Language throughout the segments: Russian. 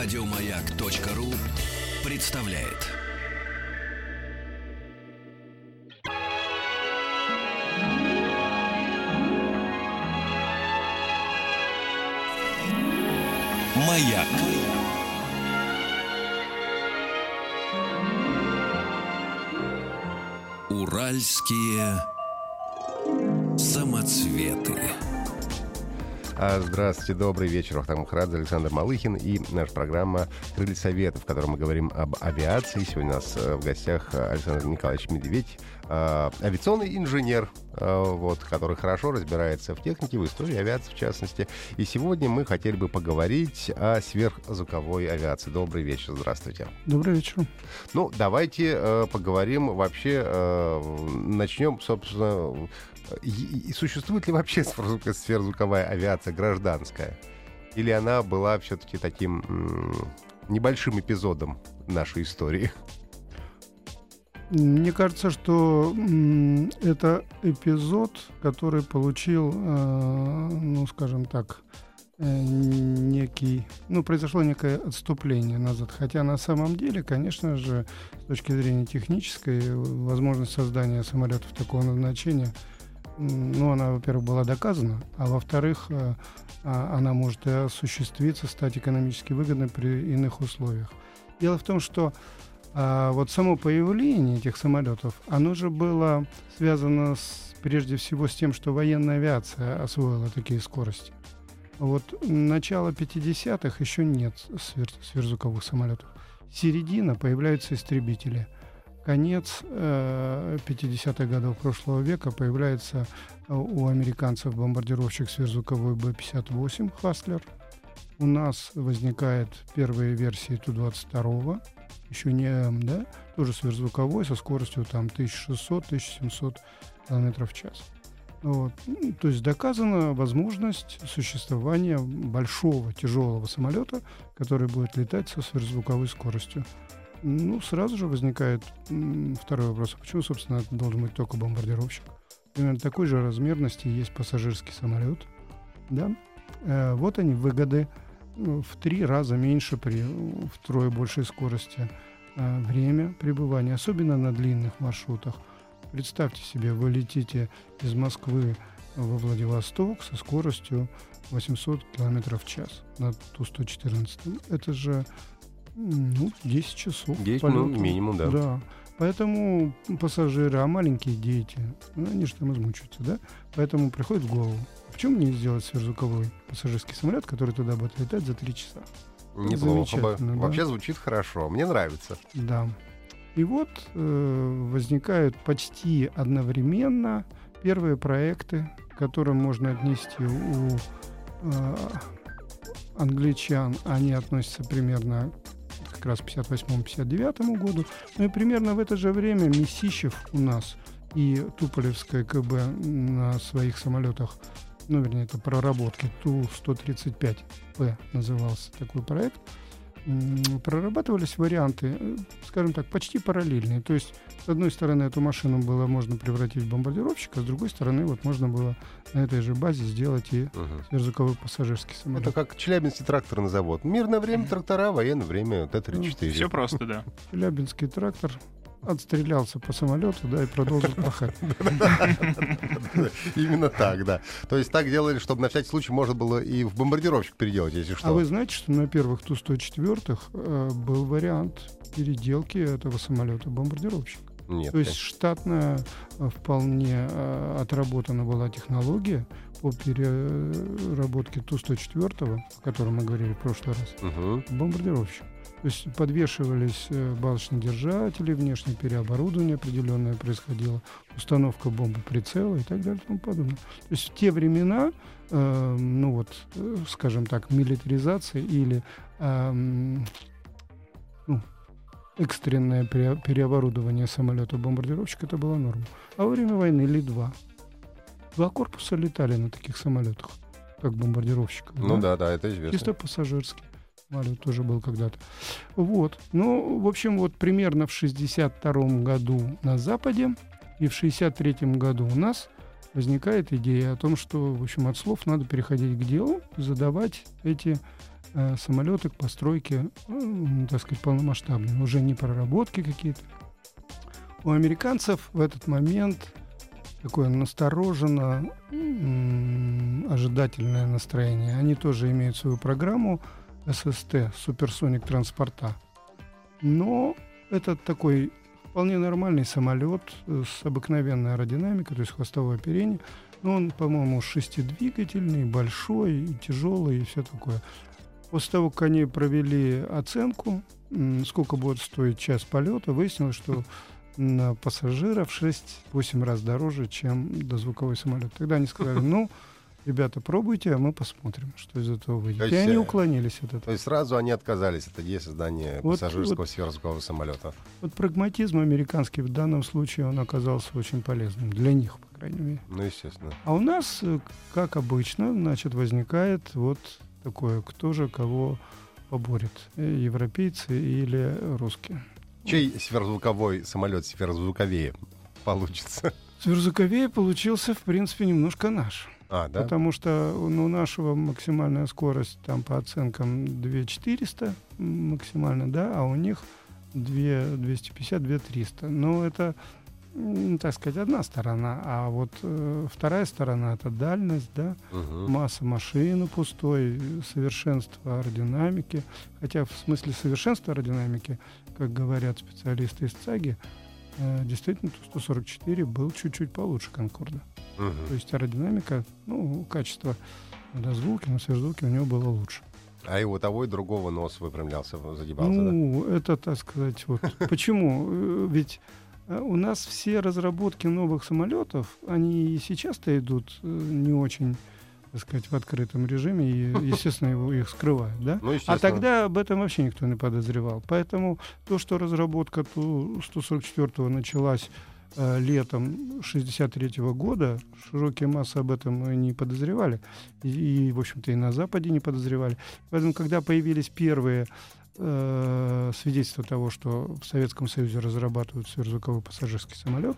Радиомаяк.ру представляет. Маяк. Уральские самоцветы. А, Здравствуйте, добрый вечер. Ахтам Мухрадзе, Александр Малыхин и наша программа «Крылья Совета», в которой мы говорим об авиации. Сегодня у нас э, в гостях э, Александр Николаевич Медведь, э, авиационный инженер, вот, который хорошо разбирается в технике, в истории авиации в частности. И сегодня мы хотели бы поговорить о сверхзвуковой авиации. Добрый вечер, здравствуйте. Добрый вечер. Ну, давайте э, поговорим вообще, э, начнем, собственно, и, существует ли вообще сверхзвук- сверхзвуковая авиация гражданская? Или она была все-таки таким небольшим эпизодом нашей истории? Мне кажется, что это эпизод, который получил, э, ну, скажем так, э, некий, ну, произошло некое отступление назад. Хотя на самом деле, конечно же, с точки зрения технической, возможность создания самолетов такого назначения, ну, она, во-первых, была доказана, а во-вторых, э, а, она может осуществиться, стать экономически выгодной при иных условиях. Дело в том, что а, вот само появление этих самолетов, оно же было связано с, прежде всего с тем, что военная авиация освоила такие скорости. Вот начало 50-х еще нет свер- сверхзвуковых самолетов. Середина появляются истребители. Конец э, 50-х годов прошлого века появляется э, у американцев бомбардировщик сверхзвуковой Б-58 «Хаслер». У нас возникает первые версии Ту-22, еще не М, да, тоже сверхзвуковой, со скоростью там 1600-1700 км в час. Вот. Ну, То есть доказана возможность существования большого тяжелого самолета, который будет летать со сверхзвуковой скоростью. Ну, сразу же возникает второй вопрос. А почему, собственно, это должен быть только бомбардировщик? Примерно такой же размерности есть пассажирский самолет. Да? Э, вот они, выгоды. Ну, В три раза меньше при втрое большей скорости э, время пребывания, особенно на длинных маршрутах. Представьте себе, вы летите из Москвы во Владивосток со скоростью 800 км в час на Ту-114. Это же ну, 10 часов. 10 минут минимум, да. Да. Поэтому пассажиры, а маленькие дети, ну, они же там измучаются, да? Поэтому приходит в голову, почему не сделать сверхзвуковой пассажирский самолет, который туда будет летать за 3 часа? Неплохо бы. Да. Вообще звучит хорошо. Мне нравится. Да. И вот э, возникают почти одновременно первые проекты, к которым можно отнести у э, англичан. Они относятся примерно как раз к 58-59 году. Ну и примерно в это же время Месищев у нас и Туполевская КБ на своих самолетах, ну, вернее, это проработки Ту-135П назывался такой проект, прорабатывались варианты, э, скажем так, почти параллельные. То есть, с одной стороны, эту машину было можно превратить в бомбардировщик, а с другой стороны, вот можно было на этой же базе сделать и Мгм. сверхзвуковой пассажирский самолет. Это как Челябинский тракторный завод. Мирное время трактора, военное время Ну, Т-34. Все просто, да. Челябинский трактор отстрелялся по самолету, да, и продолжил пахать. Именно так, да. То есть так делали, чтобы на всякий случай можно было и в бомбардировщик переделать, если что. А вы знаете, что на первых Ту-104 э, был вариант переделки этого самолета бомбардировщик? Нет. То есть штатная э, вполне э, отработана была технология по переработке Ту-104, о котором мы говорили в прошлый раз, бомбардировщик. То есть подвешивались э, балочные держатели, внешнее переоборудование определенное происходило, установка бомбы прицела и так далее и тому подобное. То есть в те времена, э, ну вот, э, скажем так, милитаризация или эм, ну, экстренное пере- переоборудование самолета бомбардировщика это была норма. А во время войны Ли-2 два корпуса летали на таких самолетах, как бомбардировщиков. Ну да, да, это известно. Чисто пассажирский. Самолет тоже был когда-то. Вот. Ну, в общем, вот примерно в 62 году на Западе и в 63 году у нас возникает идея о том, что, в общем, от слов надо переходить к делу, задавать эти э, самолеты к постройке, э, так сказать, полномасштабной, уже не проработки какие-то. У американцев в этот момент такое настороженно ожидательное настроение. Они тоже имеют свою программу ССТ, суперсоник транспорта. Но это такой вполне нормальный самолет с обыкновенной аэродинамикой, то есть хвостовое оперение. Но он, по-моему, шестидвигательный, большой, тяжелый и все такое. После того, как они провели оценку, сколько будет стоить час полета, выяснилось, что на пассажиров 6-8 раз дороже, чем дозвуковой самолет. Тогда они сказали, ну, ребята, пробуйте, а мы посмотрим, что из этого выйдет. То И они э, уклонились от этого. То есть сразу они отказались от идеи создания Вот- пассажирского вот- сверхзвукового самолета. Вот прагматизм американский в данном случае, он оказался очень полезным. Для них, по крайней мере. Ну, естественно. А у нас, э, как обычно, значит, возникает вот такое, кто же кого поборет, э, европейцы или русские. Чей сверхзвуковой самолет сверхзвуковее получится? Сверхзвуковее получился, в принципе, немножко наш. А, да? Потому что ну, у нашего максимальная скорость там по оценкам 2400 м, максимально, да, а у них 2, 250, 2300. Но это, так сказать, одна сторона. А вот э, вторая сторона — это дальность, да, Мгм. масса машины пустой, совершенство аэродинамики. Хотя в смысле совершенства аэродинамики, как говорят специалисты из ЦАГИ, э, действительно Ту-144 был чуть-чуть получше Конкорда. То Мгм. есть аэродинамика, ну, качество на звуке, на сверхзвуке у него было лучше. А и у того, и другого нос выпрямлялся, загибался, да? ну, это, так сказать, вот. Почему? Э, Ведь э, у нас все разработки новых самолетов, они и сейчас-то идут не очень, так сказать, в открытом режиме, и, естественно, его, их скрывают, да? Ну, А тогда об этом вообще никто не подозревал. Поэтому то, что разработка Ту-144 началась э, летом 63 года, широкие массы об этом не подозревали. И, и, в общем-то, и на Западе не подозревали. Поэтому, когда появились первые э, свидетельства того, что в Советском Союзе разрабатывают сверхзвуковой пассажирский самолет,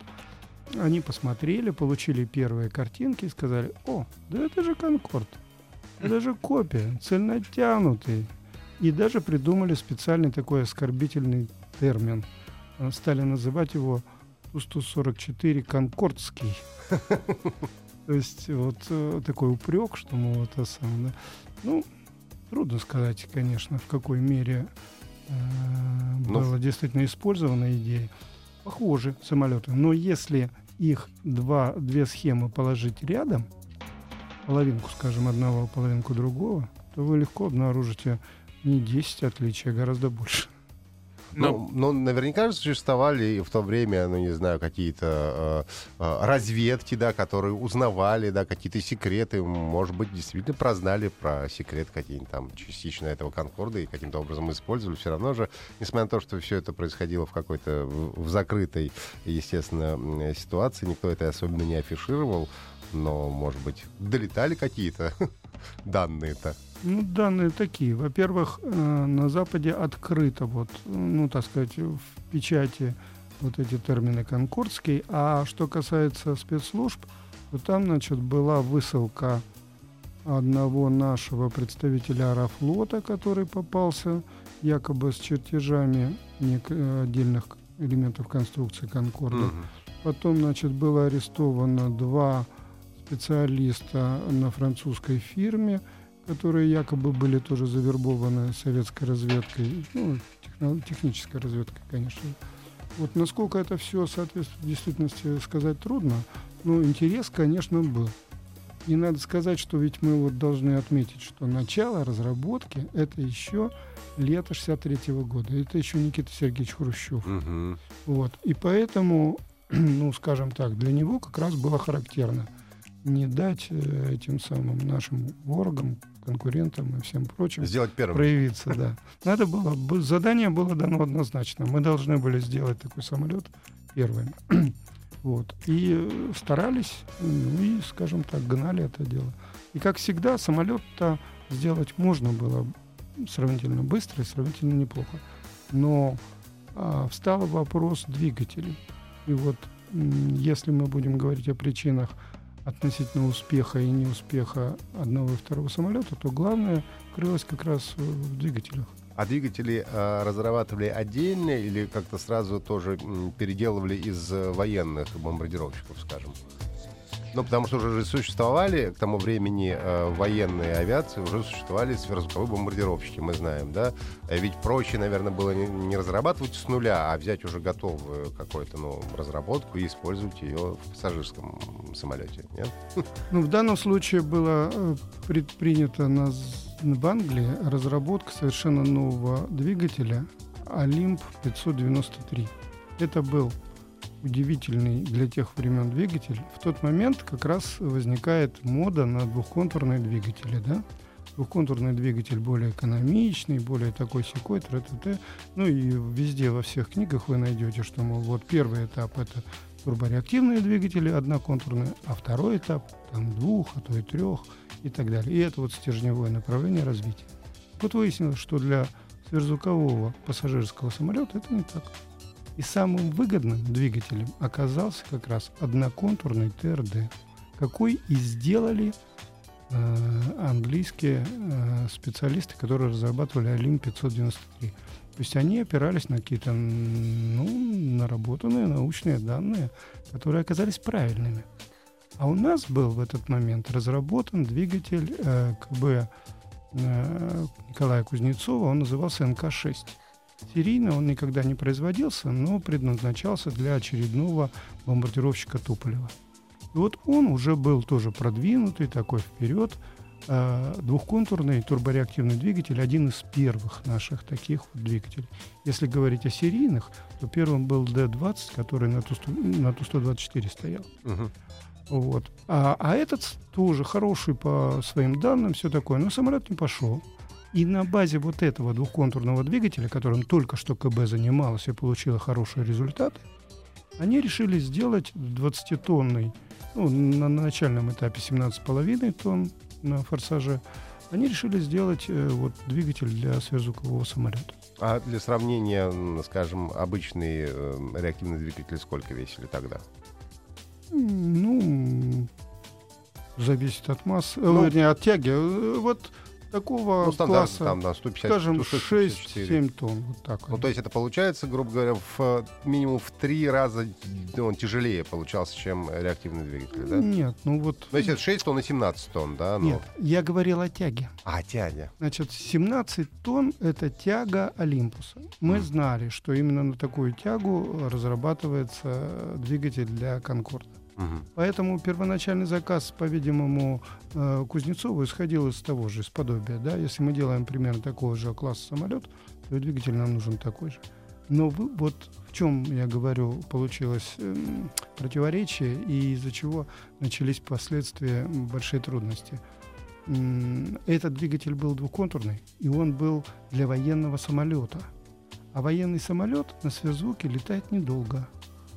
они посмотрели, получили первые картинки и сказали, о, да это же Конкорд, это же копия, цельнотянутый. И даже придумали специальный такой оскорбительный термин. Э, Стали называть его Ту-144 Конкордский. То есть вот э, такой упрек, что, мол, это сам, да. Ну, трудно сказать, конечно, в какой мере э, Ну, была действительно использована идея. Похожи самолеты. Но если их два, две схемы положить рядом, половинку, скажем, одного, половинку другого, то вы легко обнаружите не 10 отличий, а гораздо больше. Ну, ну, наверняка же существовали в то время, ну, не знаю, какие-то э, э, разведки, да, которые узнавали, да, какие-то секреты, может быть, действительно прознали про секрет какие-нибудь там частично этого Конкорда и каким-то образом использовали. Все равно же, несмотря на то, что все это происходило в какой-то, в, закрытой, естественно, ситуации, никто это особенно не афишировал, но, может быть, долетали какие-то данные-то. Ну, данные такие. Во-первых, э, на Западе открыто, вот, ну, так сказать, в печати вот эти термины конкордский. А что касается спецслужб, то там, значит, была высылка одного нашего представителя Аэрофлота, который попался якобы с чертежами отдельных элементов конструкции Конкорда. Мгм. Потом, значит, было арестовано два специалиста на французской фирме, которые якобы были тоже завербованы советской разведкой, ну, техно- технической разведкой, конечно. Вот насколько это все соответствует действительности, сказать трудно, но интерес, конечно, был. И надо сказать, что ведь мы вот должны отметить, что начало разработки — это еще лето 63 года. Это еще Никита Сергеевич Хрущев. Мгм. Вот. И поэтому, ну, скажем так, для него как раз было характерно не дать э, этим самым нашим ворогам, конкурентам и всем прочим Сделать первым. проявиться, да. Надо было, бы- задание было дано однозначно. Мы должны были сделать такой самолет первыми. Вот. И э, старались, ну и, скажем так, гнали это дело. И, как всегда, самолет-то сделать можно было сравнительно быстро и сравнительно неплохо. Но а, встал вопрос двигателей. И вот если мы будем говорить о причинах относительно успеха и неуспеха одного и второго самолета, то главное крылось как раз в двигателях. А двигатели э, разрабатывали отдельно или как-то сразу тоже переделывали из э, военных бомбардировщиков, скажем? Ну, потому что уже существовали к тому времени э, военные авиации, уже существовали сверхзвуковые бомбардировщики, мы знаем, да? А ведь проще, наверное, было не, не разрабатывать с нуля, а взять уже готовую какую-то, ну, разработку и использовать ее в пассажирском самолете, нет? Ну, в данном случае было э, предпринято на, в Англии разработка совершенно нового двигателя Олимп 593. Это был удивительный для тех времен двигатель. В тот момент как раз возникает мода на двухконтурные двигатели, да? Двухконтурный двигатель более экономичный, более такой секой, т -т Ну и везде во всех книгах вы найдете, что, мол, вот первый этап это турбореактивные двигатели одноконтурные, а второй этап там двух, а то и трех и так далее. И это вот стержневое направление развития. Вот выяснилось, что для сверхзвукового пассажирского самолета это не так. И самым выгодным двигателем оказался как раз одноконтурный ТРД, какой и сделали э, английские э, специалисты, которые разрабатывали Алим 593. То есть они опирались на какие-то ну, наработанные научные данные, которые оказались правильными. А у нас был в этот момент разработан двигатель э, КБ э, Николая Кузнецова, он назывался НК-6. Серийно он никогда не производился, но предназначался для очередного бомбардировщика Туполева. И вот он уже был тоже продвинутый, такой вперед, э, двухконтурный турбореактивный двигатель, один из первых наших таких вот двигателей. Если говорить о серийных, то первым был D-20, который на Ту-124 на Ту стоял. Угу. Вот. А, а этот тоже хороший по своим данным, все такое, но самолет не пошел. И на базе вот этого двухконтурного двигателя, которым только что КБ занималась и получила хорошие результаты, они решили сделать 20-тонный, ну, на начальном этапе 17,5 тонн на форсаже, они решили сделать э, вот двигатель для сверхзвукового самолета. А для сравнения, скажем, обычные э, реактивные двигатели сколько весили тогда? Ну, зависит от массы, ну, вернее, от тяги. Э, вот такого ну, класса, там, да, 150, скажем, 6-7 тонн. Вот так. Ну, то есть это получается, грубо говоря, в минимум в три раза ну, он тяжелее получался, чем реактивный двигатель, да? Нет, ну вот... То есть это 6 тонн и 17 тонн, да? Ну... Нет, я говорил о тяге. А, тяге. Значит, 17 тонн — это тяга Олимпуса. Мы mm. знали, что именно на такую тягу разрабатывается двигатель для Конкорда. Угу. Поэтому первоначальный заказ, по-видимому, э, Кузнецову исходил из того же, из подобия. Да? Если мы делаем примерно такого же класса самолет, то и двигатель нам нужен такой же. Но вот в чем, я говорю, получилось э, противоречие и из-за чего начались последствия большие трудности. Этот двигатель был двухконтурный, и он был для военного самолета. А военный самолет на сверхзвуке летает недолго.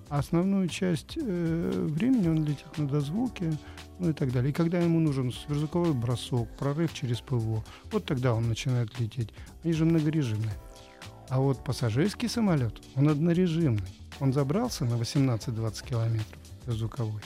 Основную часть э, времени он летит на дозвуке, ну и так далее. И когда ему нужен сверхзвуковой бросок, прорыв через ПВО, вот тогда он начинает лететь. Они же многорежимные. А вот пассажирский самолет, он однорежимный. Он забрался на 18-20 километров звуковой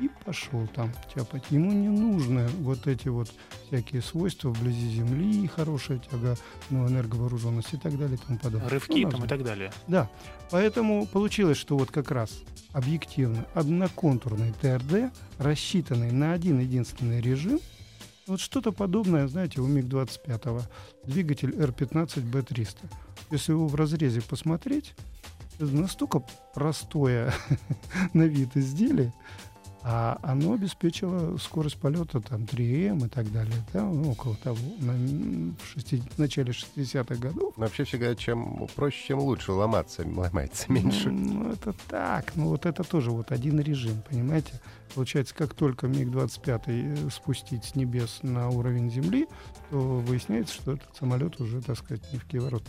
и пошел там тяпать. Ему не нужны вот эти вот всякие свойства вблизи Земли, хорошая тяга, ну, энерговооруженность и так далее и тому подобное. Рывки ну, там и так далее. Да. Поэтому получилось, что вот как раз объективно одноконтурный ТРД, рассчитанный на один единственный режим, вот что-то подобное, знаете, у МиГ-25, двигатель R15B300. Если его в разрезе посмотреть, это настолько простое на вид изделие, а оно обеспечило скорость полета там 3М и так далее, да, ну, около того, на, в, шести, в начале 60-х годов. Вообще все говорят, чем проще, чем лучше ломаться, ломается меньше. Ну, это так, ну вот это тоже вот один режим, понимаете? Получается, как только МиГ-25 э, спустить с небес на уровень Земли, то выясняется, что этот самолет уже, так сказать, не в киворот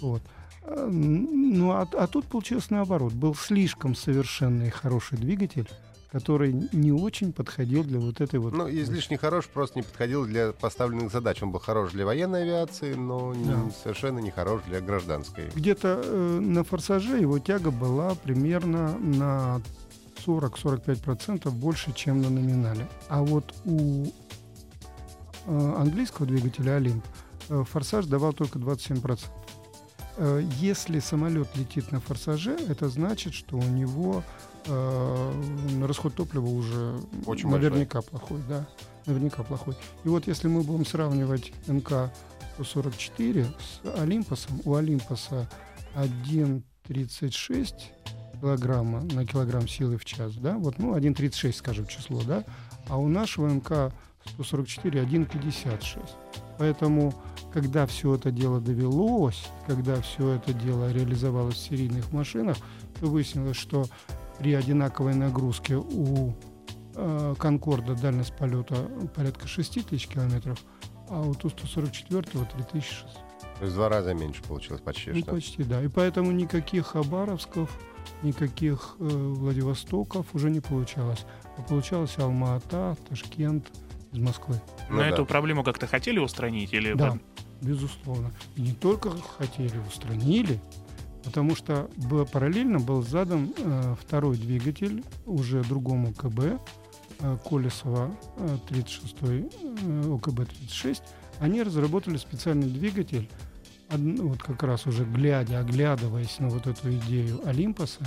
Вот. А, ну, а, а тут получилось наоборот. Был слишком совершенный хороший двигатель, который не очень подходил для вот этой вот... Ну, излишне хорош, просто не подходил для поставленных задач. Он был хорош для военной авиации, но да. не, совершенно не хорош для гражданской. Где-то э, на «Форсаже» его тяга была примерно на 40-45% больше, чем на номинале. А вот у э, английского двигателя Олимп э, форсаж давал только 27%. Э, если самолет летит на форсаже, это значит, что у него э, расход топлива уже Очень наверняка плохой, да, наверняка плохой. И вот если мы будем сравнивать МК 144 с Олимпосом, у Олимпоса 1,36 килограмма на килограмм силы в час, да, вот, ну, 1,36, скажем, число, да, а у нашего МК 144 1,56. Поэтому, когда все это дело довелось, когда все это дело реализовалось в серийных машинах, то выяснилось, что при одинаковой нагрузке у э, Конкорда дальность полета порядка 6 тысяч километров, а у Ту-144 3600. То есть в два раза меньше получилось почти Ну, что. почти, да. И поэтому никаких Хабаровсков, никаких э, Владивостоков уже не получалось. А получалось Алма-Ата, Ташкент из Москвы. Ну Но да. эту проблему как-то хотели устранить или Да, безусловно. И не только хотели, устранили, потому что было, параллельно был задан э, второй двигатель уже другому КБ, э, Колесова э, 36, э, ОКБ-36. Они разработали специальный двигатель, од- вот как раз уже глядя, оглядываясь на вот эту идею Олимпоса,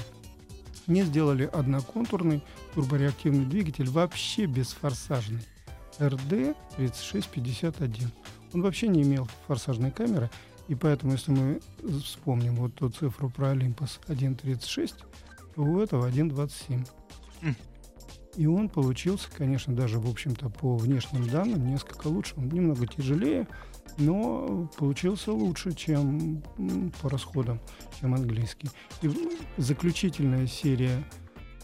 не сделали одноконтурный турбореактивный двигатель, вообще бесфорсажный. RD 3651. Он вообще не имел форсажной камеры, и поэтому, если мы вспомним вот ту цифру про Olympus 1.36, то у этого 1.27. М. И он получился, конечно, даже, в общем-то, по внешним данным несколько лучше. Он немного тяжелее, но получился лучше, чем по расходам, чем английский. И заключительная серия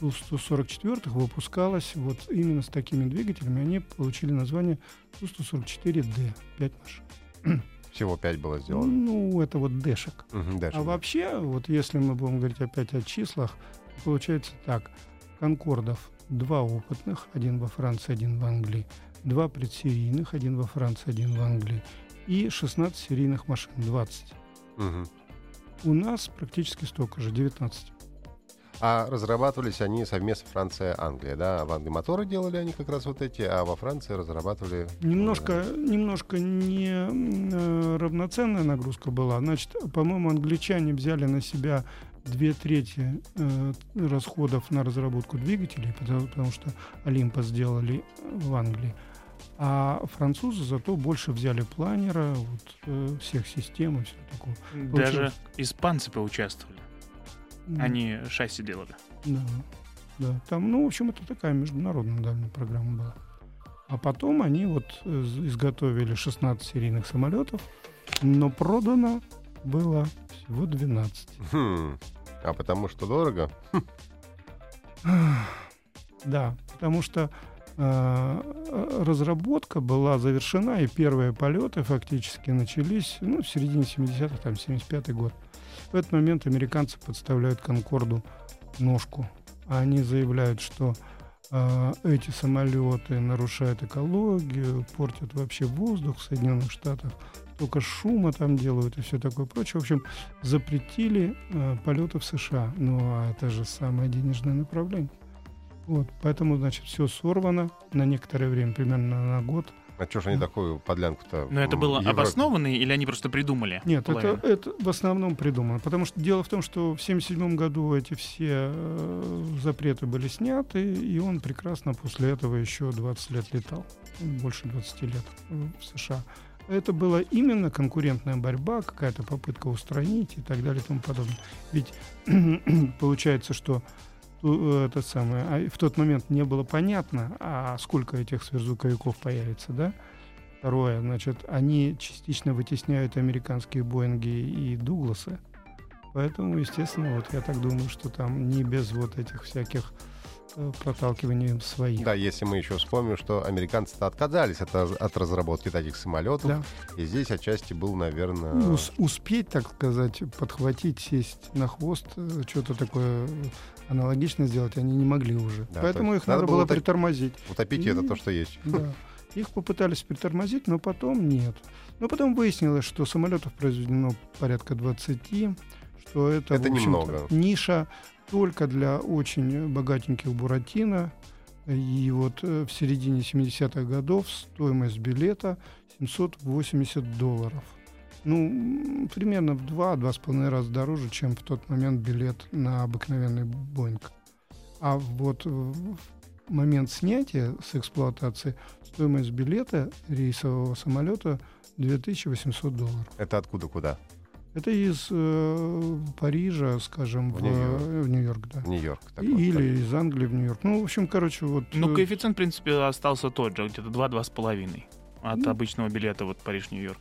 Ту-144 выпускалась вот именно с такими двигателями. Они получили название Ту-144D. 5 машин. Всего пять было сделано. Ну, это вот дэшек. Мгм, дальше. А вообще, вот если мы будем говорить опять о числах, получается так. Конкордов два опытных, один во Франции, один в Англии, два предсерийных, один во Франции, один в Англии, и 16 серийных машин, 20. Мгм. У нас практически столько же, 19. А разрабатывались они совместно Франция-Англия, да? В Англии моторы делали они как раз вот эти, а во Франции разрабатывали... Немножко, немножко не э, равноценная нагрузка была. Значит, по-моему, англичане взяли на себя две трети э, расходов на разработку двигателей, потому, потому что Олимпа сделали в Англии. А французы зато больше взяли планера, вот, э, всех систем и все такое. Даже Получилось. испанцы поучаствовали. Они шасси делали. Да, да. Там, ну, в общем, это такая международная довольно программа была. А потом они вот изготовили 16 серийных самолетов, но продано было всего 12. Хм. А потому что дорого? Да, потому что э, разработка была завершена, и первые полеты фактически начались ну, в середине 70-х, там, 75-й год. В этот момент американцы подставляют Конкорду ножку. А Они заявляют, что э, эти самолеты нарушают экологию, портят вообще воздух в Соединенных Штатах, только шума там делают и все такое прочее. В общем, запретили э, полеты в США. Ну, а это же самое денежное направление. Вот, поэтому, значит, все сорвано на некоторое время, примерно на год. А что ж они такую подлянку-то... Но это было Европе? обоснованно или они просто придумали? Нет, это, половину? это в основном придумано. Потому что дело в том, что в 1977 году эти все э, запреты были сняты, и он прекрасно после этого еще 20 лет летал. Больше 20 лет в США. Это была именно конкурентная борьба, какая-то попытка устранить и так далее и тому подобное. Ведь получается, что ту- это самое, а в тот момент не было понятно, а сколько этих сверхзвуковиков появится, да? Второе, значит, они частично вытесняют американские Боинги и Дугласы. Поэтому, естественно, вот я так думаю, что там не без вот этих всяких проталкиваний своих. Да, если мы еще вспомним, что американцы-то отказались от, от разработки таких самолетов, Да. и здесь отчасти был, наверное... Ну, ус- успеть, так сказать, подхватить, сесть на хвост, э, что-то такое э, аналогичное сделать они не могли уже. Да, Поэтому то их надо надо было так- притормозить. Утопить это Ну, то, что есть. Да. Их попытались притормозить, но потом нет. Но потом выяснилось, что самолетов произведено порядка 20, что это, Это немного. ниша только для очень богатеньких Буратино. И вот э, в середине 70-х годов стоимость билета 780 долларов. Ну, примерно в 2-2,5 раза дороже, чем в тот момент билет на обыкновенный Боинг. А вот в момент снятия с эксплуатации стоимость билета рейсового самолета 2800 долларов. Это откуда куда? Это из э, Парижа, скажем, В в, Нью-Йорк. в Нью-Йорк, да. Нью-Йорк. так вот, Или из Англии в Нью-Йорк. Ну, в общем, короче, вот... Ну, э, коэффициент, в принципе, остался тот же, где-то 2-2,5 от Ну. обычного билета вот Париж-Нью-Йорк.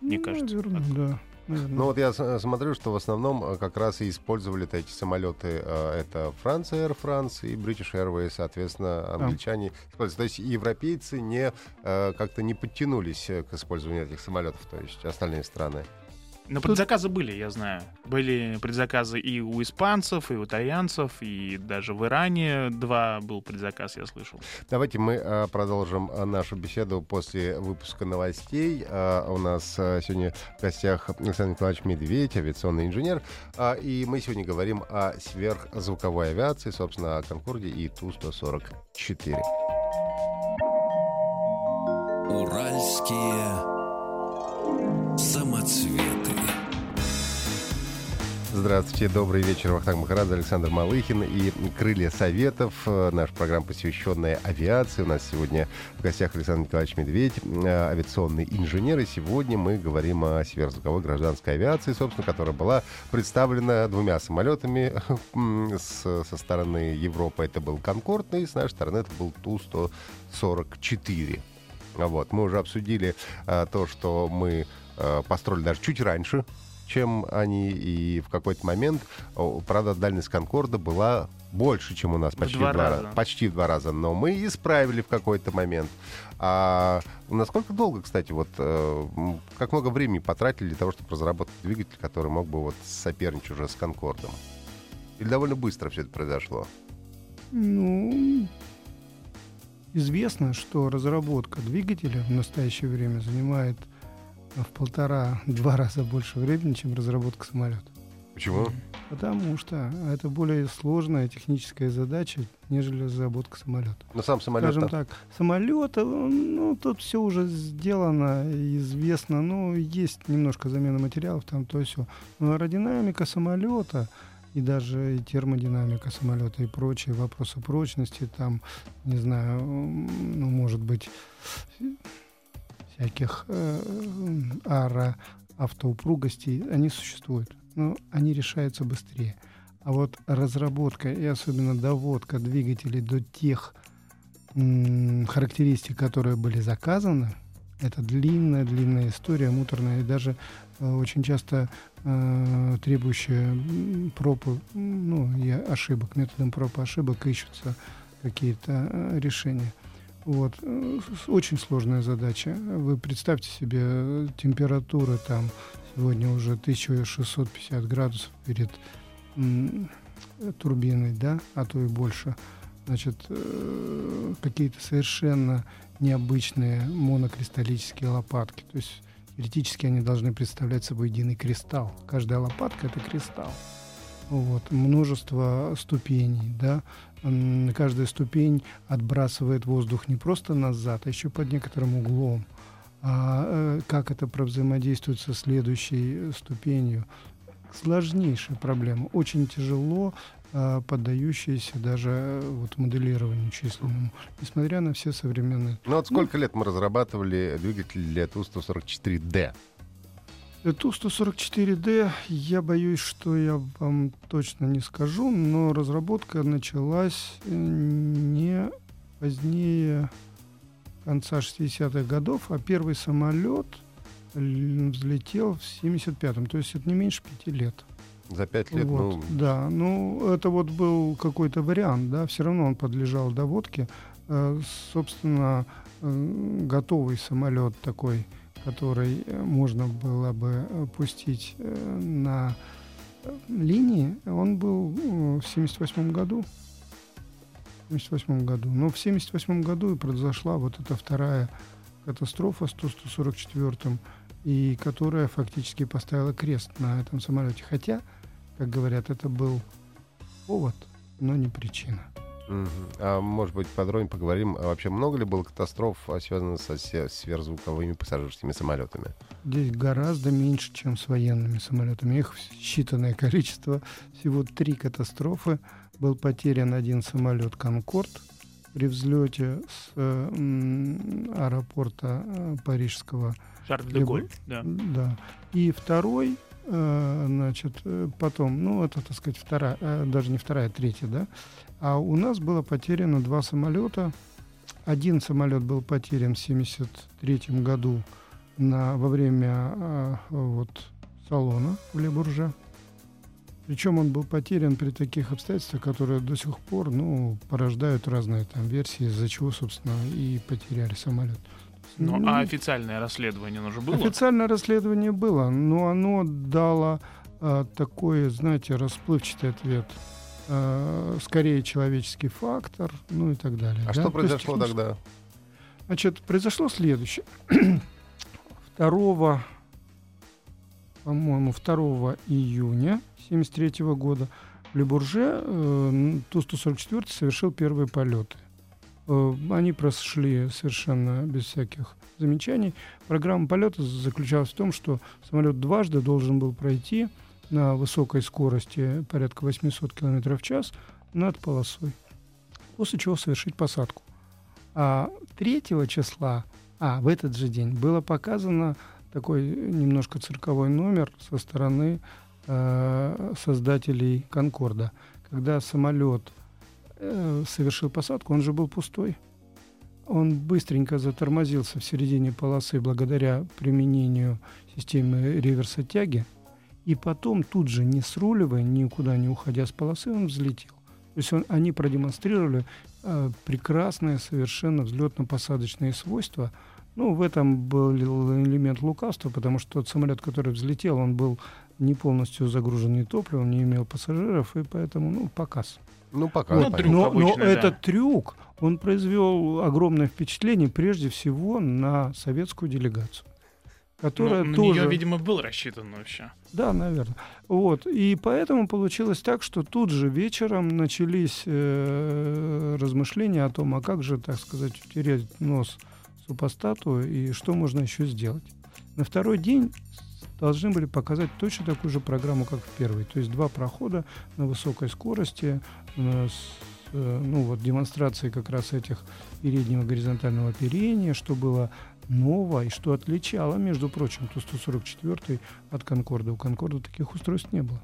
мне ну, кажется, Наверное, так. да. наверное. Ну вот я смотрю, что в основном э, как раз и использовали эти самолеты. э, Это Франция, Air France и British Airways, соответственно, англичане. используют. То есть европейцы не как-то не подтянулись к использованию этих самолетов, то есть остальные страны. Но предзаказы были, я знаю. Были предзаказы и у испанцев, и у итальянцев, и даже в Иране два был предзаказ, я слышал. Давайте мы э, продолжим э, нашу беседу после выпуска новостей. Э, у нас сегодня в гостях Александр Николаевич Медведь, авиационный инженер. А, и мы сегодня говорим о сверхзвуковой авиации, собственно, о Конкорде и Ту-144. Уральские самоцветы. Здравствуйте, добрый вечер, Вахтанг Махарадзе, Александр Малыхин и «Крылья Советов». Э, Наша программа, посвященная авиации. У нас сегодня в гостях Александр Николаевич Медведь, э, авиационный инженер. И сегодня мы говорим о сверхзвуковой гражданской авиации, собственно, которая была представлена двумя самолетами с- со стороны Европы. Это был «Конкорд», и с нашей стороны это был Ту-144. А Вот. Мы уже обсудили а, то, что мы построили даже чуть раньше, чем они, и в какой-то момент, правда, дальность Конкорда была больше, чем у нас, почти два в два раза. раза. Почти в два раза, но мы исправили в какой-то момент. А насколько долго, кстати, вот э, как много времени потратили для того, чтобы разработать двигатель, который мог бы вот соперничать уже с Конкордом? Или довольно быстро все это произошло? Ну, известно, что разработка двигателя в настоящее время занимает в полтора-два раза больше времени, чем разработка самолета. Почему? Потому что это более сложная техническая задача, нежели разработка самолета. Ну, сам самолет... Скажем так, самолеты, ну, тут все уже сделано, известно, ну, есть немножко замена материалов, там то все. Но аэродинамика самолета и даже и термодинамика самолета и прочие вопросы прочности, там, не знаю, ну, может быть, всяких э, аэро автоупругостей, они существуют, но они решаются быстрее. А вот разработка и особенно доводка двигателей до тех м, характеристик, которые были заказаны, это длинная-длинная история, муторная и даже э, очень часто э, требующая м, ну, и ошибок, методом проб и ошибок ищутся какие-то э, решения. Вот. э, Очень сложная задача. Вы представьте себе э, температуры там сегодня уже 1650 градусов перед турбиной, да, а то и больше. Значит, э, какие-то совершенно необычные монокристаллические лопатки. То есть теоретически они должны представлять собой единый кристалл. Каждая лопатка это кристалл. Вот. Множество ступеней, да. Каждая ступень отбрасывает воздух не просто назад, а еще под некоторым углом. А э, как это взаимодействует со следующей ступенью? Сложнейшая проблема. Очень тяжело э, поддающаяся даже э, вот моделированию численному, несмотря на все современные Ну вот сколько лет мы разрабатывали двигатель для Ту-144D? Ту-144D, я боюсь, что я вам точно не скажу, но разработка началась э, не позднее конца 60-х годов, а первый самолет взлетел в 75-м, то есть это не меньше пяти лет. За пять лет, Вот, ну, Да, ну это вот был какой-то вариант, да, все равно он подлежал доводке. Э, собственно, э, готовый самолет такой, который э, можно было бы э, пустить э, на линии, он был в 78 году. В 78 году. Но в 78 году и произошла вот эта вторая катастрофа с Ту-144, и которая фактически поставила крест на этом самолете. Хотя как говорят, это был повод, но не причина. А может быть, подробнее поговорим, а вообще много ли было катастроф, а, связанных со сверхзвуковыми пассажирскими самолетами? Здесь гораздо меньше, чем с военными самолетами. Их считанное количество. Всего три катастрофы. Был потерян один самолет «Конкорд» при взлете с э, м, аэропорта э, парижского. Шарль де Голь, да. Да. И второй, э, значит, э, потом, ну, это, так сказать, вторая, э, даже не вторая, а третья, да. А у нас было потеряно два самолета. Один самолет был потерян в 1973 году на, во время э, вот, салона в Лебурже. Причем он был потерян при таких обстоятельствах, которые до сих пор ну, порождают разные там версии, из-за чего, собственно, и потеряли самолет. Ну, Ну, а официальное расследование оно же было? Официальное расследование было, но оно дало а, такой, знаете, расплывчатый ответ. А, скорее человеческий фактор, ну и так далее. А да? что То есть произошло тогда? Значит, произошло следующее. 2, по-моему, 2 июня 1973 года в Лебурже э, Ту-144 совершил первые полеты. Э, Они прошли совершенно без всяких замечаний. Программа полета заключалась в том, что самолет дважды должен был пройти на высокой скорости, порядка 800 км в час, над полосой, после чего совершить посадку. А 3 числа, а в этот же день, было показано такой немножко цирковой номер со стороны э, создателей Конкорда, когда самолет э, совершил посадку, он же был пустой. Он быстренько затормозился в середине полосы благодаря применению системы реверса тяги, и потом тут же, не сруливая, никуда не уходя с полосы, он взлетел. То есть он, они продемонстрировали э, прекрасные совершенно взлетно-посадочные свойства. Ну, в этом был элемент лукавства, потому что тот самолет, который взлетел, он был не полностью загруженный топливом, не имел пассажиров, и поэтому, ну, показ. Ну, пока. Ну, трюк но, но обычный, да. этот трюк, он произвел огромное впечатление прежде всего на советскую делегацию, которая Ну, на тоже... нее, видимо, был рассчитан вообще. Да, наверное. Вот. И поэтому получилось так, что тут же вечером начались э, размышления о том, а как же, так сказать, утереть нос супостату и что можно еще сделать. На второй день должны были показать точно такую же программу, как в первый. То есть два прохода на высокой скорости, э, с, э, ну вот демонстрации как раз этих переднего горизонтального оперения, что было ново и что отличало, между прочим, Ту-144 от Конкорда. У Конкорда таких устройств не было.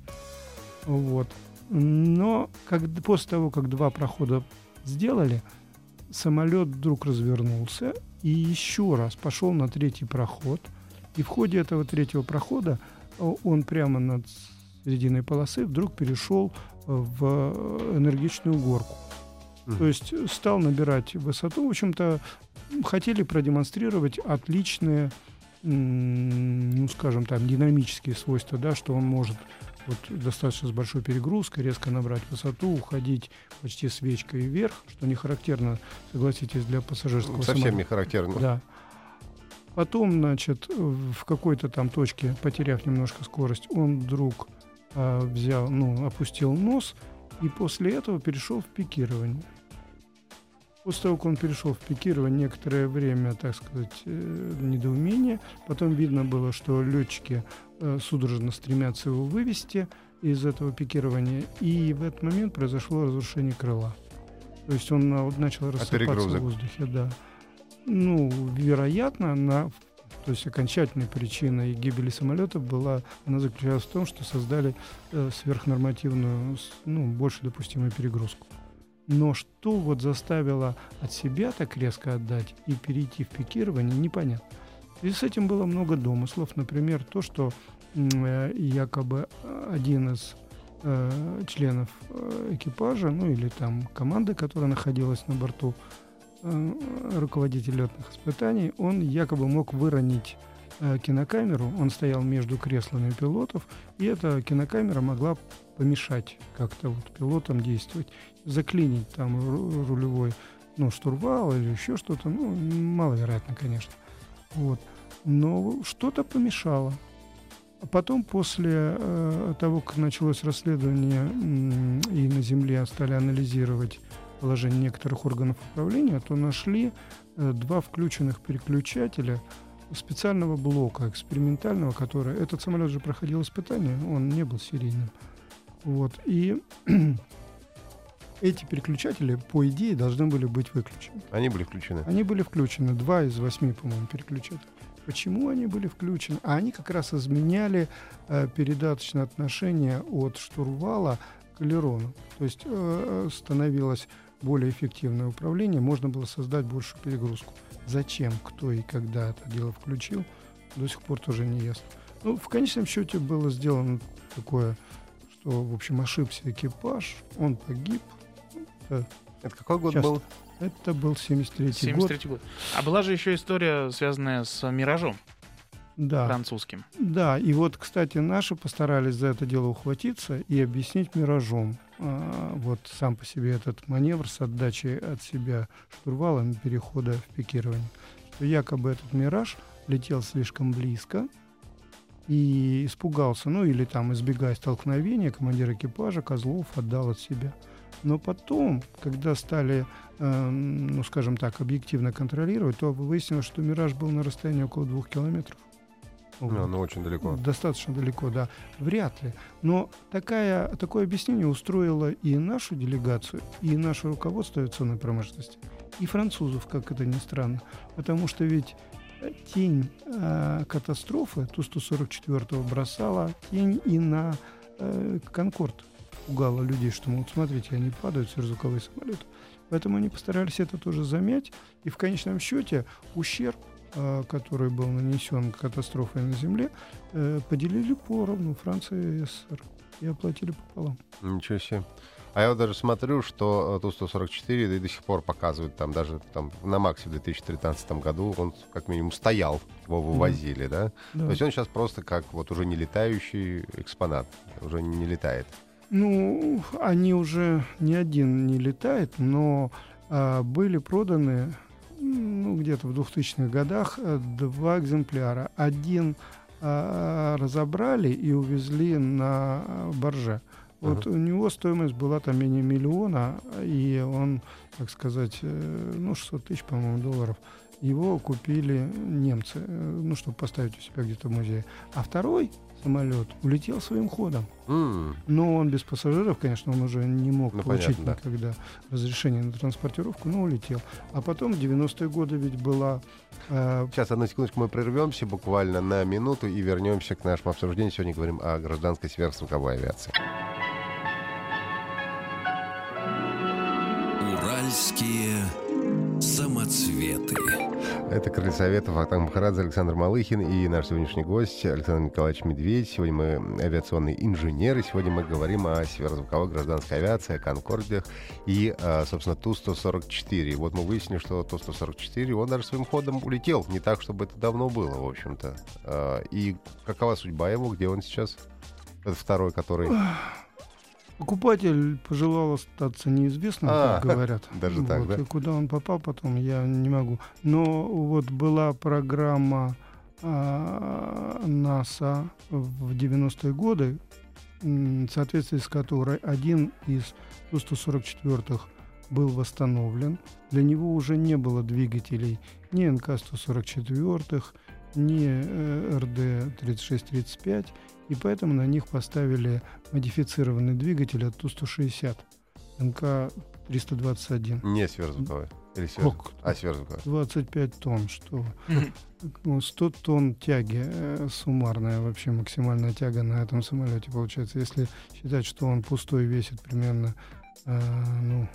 Вот. Но как, после того, как два прохода сделали, самолет вдруг развернулся и еще раз пошел на третий проход. И в ходе этого третьего прохода о, он прямо над серединой полосы вдруг перешел э, в э, энергичную горку. Мгм. То есть стал набирать высоту. В общем-то, хотели продемонстрировать отличные, ну, скажем там, динамические свойства, да, что он может вот достаточно с большой перегрузкой резко набрать высоту, уходить почти свечкой вверх, что не характерно, согласитесь, для пассажирского Совсем самолета. не характерно. Да. Потом, значит, в какой-то там точке, потеряв немножко скорость, он вдруг а, взял, ну, опустил нос и после этого перешел в пикирование. После того, как он перешел в пикирование, некоторое время, так сказать, э, недоумение. Потом видно было, что летчики э, судорожно стремятся его вывести из этого пикирования. И в этот момент произошло разрушение крыла. То есть он вот начал рассыпаться перегрузок. в воздухе, да. Ну, вероятно, на, то есть окончательной причиной гибели самолета была, она заключалась в том, что создали э, сверхнормативную, ну, больше допустимую перегрузку. Но что вот заставило от себя так резко отдать и перейти в пикирование, непонятно. И с этим было много домыслов. Например, то, что э, якобы э, один из э, членов э, экипажа, ну или там команды, которая находилась на борту, э, руководитель летных испытаний, он якобы мог выронить э, кинокамеру. Он стоял между креслами пилотов, и эта кинокамера могла помешать как-то вот пилотам действовать, заклинить там ру- рулевой ну, штурвал или еще что-то, ну, маловероятно, конечно. Вот. Но что-то помешало. А потом, после э, того, как началось расследование м, и на Земле стали анализировать положение некоторых органов управления, то нашли э, два включенных переключателя специального блока экспериментального, который... Этот самолет же проходил испытание, он не был серийным. Вот. И эти переключатели, по идее, должны были быть выключены. Они были включены. Они были включены, два из восьми, по-моему, переключателей. Почему они были включены? А они как раз изменяли э, передаточное отношение от штурвала к элерону. То есть э, становилось более эффективное управление, можно было создать большую перегрузку. Зачем, кто и когда это дело включил, до сих пор тоже не ясно. Ну, в конечном счете было сделано такое, что, в общем, ошибся экипаж, он погиб. Э, Это какой год Сейчас. был? Это был 73-й год. 73 год. А была же еще история, связанная с «Миражом» Да. французским. Да, и вот, кстати, наши постарались за это дело ухватиться и объяснить миражом. А, вот сам по себе этот маневр с отдачей от себя штурвалом перехода в пикирование. Что якобы этот мираж летел слишком близко и испугался, ну или там, избегая столкновения, командир экипажа Козлов отдал от себя. Но потом, когда стали, э, ну скажем так, объективно контролировать, то выяснилось, что мираж был на расстоянии около двух километров. Вот. ну, очень далеко. Достаточно далеко, да. Вряд ли. Но такая, такое объяснение устроило и нашу делегацию, и наше руководство авиационной промышленности, и французов, как это ни странно. Потому что ведь э, тень э, катастрофы Ту-144 бросала тень и на э, Конкорд. Пугала людей, что, мол, смотрите, они падают, сверхзвуковые самолеты. Поэтому они постарались это тоже замять. И в конечном счете ущерб который был нанесен катастрофой на Земле, э, поделили поровну Франция и СССР и оплатили пополам. Ничего себе. А я вот даже смотрю, что э, Ту-144 и до сих пор показывают, там даже там на Максе в 2013 году он как минимум стоял, его вывозили, да? Да. То есть он сейчас просто как вот уже не летающий экспонат, уже не летает. Ну, они уже ни один не летает, но а, были проданы ну, где-то в 2000-х годах э, два экземпляра. Один а, разобрали и увезли на а, барже. Вот у него стоимость была там менее миллиона, и он, так сказать, э, ну, 600 тысяч, по-моему, долларов. Его купили немцы, э, ну, чтобы поставить у себя где-то в музее. А второй самолет улетел своим ходом. М, Но он без пассажиров, конечно, он уже не мог Ну, получить понятно, да. никогда разрешение на транспортировку, но улетел. А потом в 90-е годы ведь была... э, Сейчас, одну секундочку, мы прервемся буквально на минуту и вернемся к нашему обсуждению. Сегодня говорим о гражданской сверхзвуковой авиации. Уральские самоцветы. Это Крылья Советов, Ахтам Махарадзе, Александр Малыхин и наш сегодняшний гость Александр Николаевич Медведь. Сегодня мы авиационные инженеры. Сегодня мы говорим о сверхзвуковой гражданской авиации, о Конкордиях и, а, собственно, Ту-144. Вот мы выяснили, что Ту-144, он даже своим ходом улетел. Не так, чтобы это давно было, в общем-то. А, И какова судьба его? Где он сейчас? Это второй, который... Покупатель пожелал остаться неизвестным, А, как говорят. даже так, Вот, да? И куда он попал потом, я не могу. Но вот была программа а, НАСА в 90-е годы, в соответствии с которой один из Ту-144 был восстановлен. Для него уже не было двигателей ни НК-144, ни э, РД-3635, и поэтому на них поставили модифицированный двигатель от Ту-160, НК-321. Не сверхзвуковой. Или сверх- Как? А, сверхзвуковой. 25 тонн, что Мгм. ну, 100 тонн тяги, э, суммарная вообще максимальная тяга на этом самолете получается. Если считать, что он пустой весит примерно, э, ну,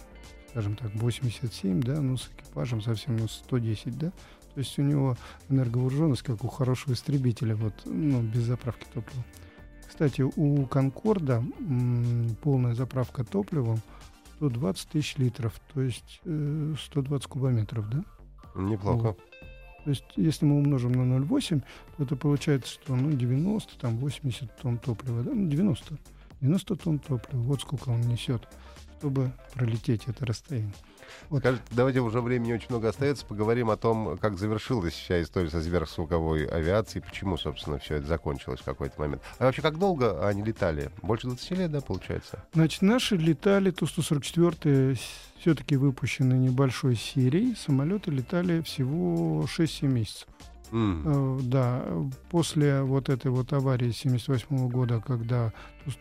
скажем так, 87, да, ну, с экипажем совсем, ну, 110, да, то есть у него энерговооруженность, как у хорошего истребителя, вот, ну, без заправки топлива. Кстати, у Конкорда полная заправка топливом 120 тысяч литров, то есть э, 120 кубометров, да? Неплохо. То есть, если мы умножим на 0,8, то это получается, что ну, 90, там 80 тонн топлива, да? Ну, 90. 90 тонн топлива, вот сколько он несет. Чтобы пролететь это расстояние. Вот. Скажите, давайте уже времени очень много остается, поговорим о том, как завершилась вся история со сверхзвуковой авиацией, почему, собственно, все это закончилось в какой-то момент. А вообще, как долго они летали? Больше 20 лет, да, получается? Значит, наши летали, Ту-144 все-таки выпущены небольшой серией, самолеты летали всего 6-7 месяцев. Mm. Да, после вот этой вот аварии 78 года, когда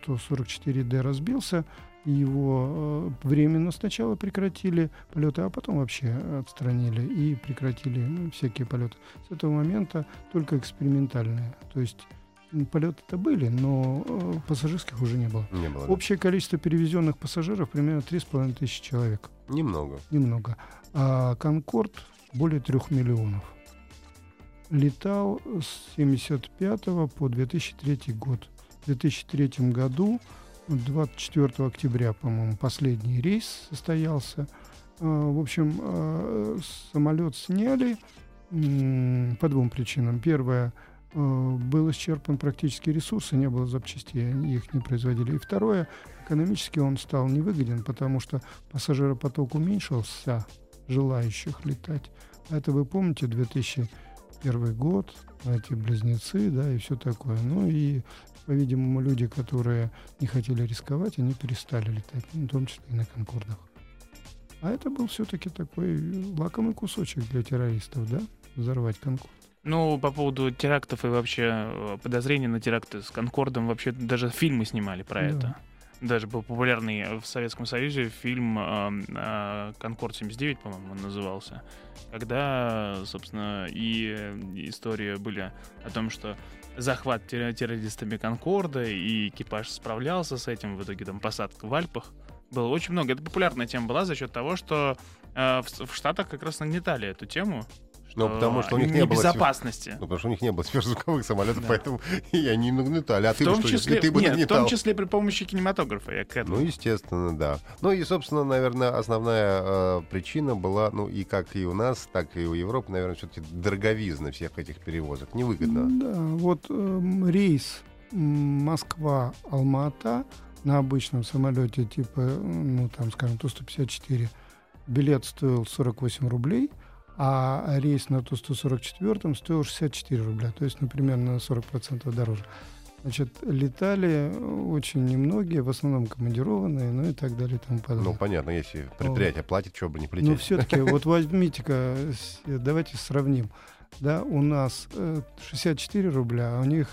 Ту-144Д разбился, его э, временно сначала прекратили полеты, а потом вообще отстранили и прекратили ну, всякие полеты. С этого момента только экспериментальные. То есть полеты-то были, но э, пассажирских уже не было. Не было Общее да. количество перевезенных пассажиров примерно 3,5 тысячи человек. Немного. Немного. А Конкорд более трех миллионов. Летал с 75 по 2003 год. В 2003 году 24 октября, по-моему, последний рейс состоялся. А, в общем, а, самолет сняли по двум причинам. Первое, а, был исчерпан практически ресурсы, не было запчастей, их не производили. И второе, экономически он стал невыгоден, потому что пассажиропоток уменьшился, желающих летать. Это вы помните, 2001 год, эти близнецы, да, и все такое. Ну и по-видимому, люди, которые не хотели рисковать, они перестали летать, ну, в том числе и на Конкордах. А это был все-таки такой лакомый кусочек для террористов, да, взорвать Конкорд. Ну, по поводу терактов и вообще э, подозрений на теракты с Конкордом, вообще даже фильмы снимали про да. это. Даже был популярный в Советском Союзе фильм э, э, «Конкорд 79», по-моему, он назывался. Когда, собственно, и истории были о том, что захват террористами Конкорда, и экипаж справлялся с этим, в итоге там посадка в Альпах. Было очень много. Это популярная тема была за счет того, что э, в, в Штатах как раз нагнетали эту тему. Ну, потому что у них не было безопасности. Ну, потому что у них не было сверхзвуковых самолетов, да. поэтому и они нагнетали. А в ты том бы числе, что, ты бы нет, нагнетал? в том числе при помощи кинематографа. Я к этому. Ну, естественно, да. Ну и, собственно, наверное, основная э, причина была, ну, и как и у нас, так и у Европы, наверное, все-таки дороговизна всех этих перевозок. Невыгодно. Да, вот э, рейс Москва-Алмата на обычном самолете типа, ну, там, скажем, Ту-154, билет стоил 48 рублей – а рейс на Ту-144 стоил 64 рубля, то есть, например, на 40% дороже. Значит, летали очень немногие, в основном командированные, ну и так далее и тому подобное. Ну, понятно, если предприятие вот. платит, чего бы не полететь. Ну, все-таки, вот возьмите-ка, давайте сравним. Да, у нас 64 э, рубля, а у них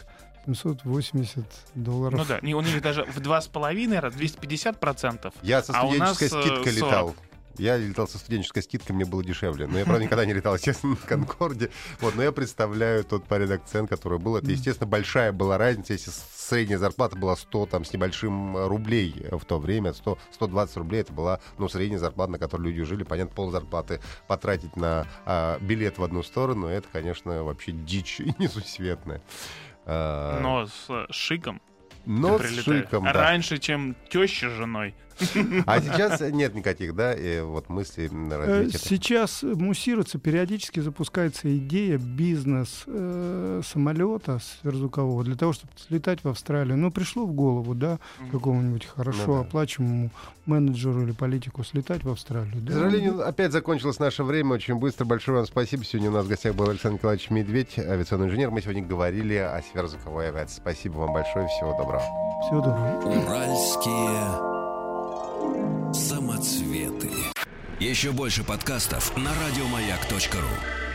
780 долларов. Ну да, у них даже в два с половиной раз, 250 процентов. Я со студенческой а скидкой 40. летал. Я летал со студенческой скидкой, мне было дешевле. Но я, правда, никогда не летал, естественно, на Конкорде. Вот, но я представляю тот порядок цен, который был. Это, естественно, большая была разница, если средняя зарплата была 100 там, с небольшим рублей в то время. 100, 120 рублей это была ну, средняя зарплата, на которую люди жили. Понятно, пол зарплаты потратить на а, билет в одну сторону, это, конечно, вообще дичь несусветная. А... Но с шиком. Но с шиком, да. Раньше, чем теща с женой. А сейчас нет никаких, да, и вот мыслей развить э, Сейчас муссируется, периодически запускается идея бизнес э, самолета сверхзвукового для того, чтобы слетать в Австралию. Ну, пришло в голову, да, какому-нибудь хорошо ну, да. оплачиваемому менеджеру или политику слетать в Австралию. Да? К сожалению, опять закончилось наше время очень быстро. Большое вам спасибо. Сегодня у нас в гостях был Александр Николаевич Медведь, авиационный инженер. Мы сегодня говорили о сверхзвуковой авиации. Спасибо вам большое. Всего доброго. Всего доброго. Уральские Самоцветы. Еще больше подкастов на радиомаяк.ру.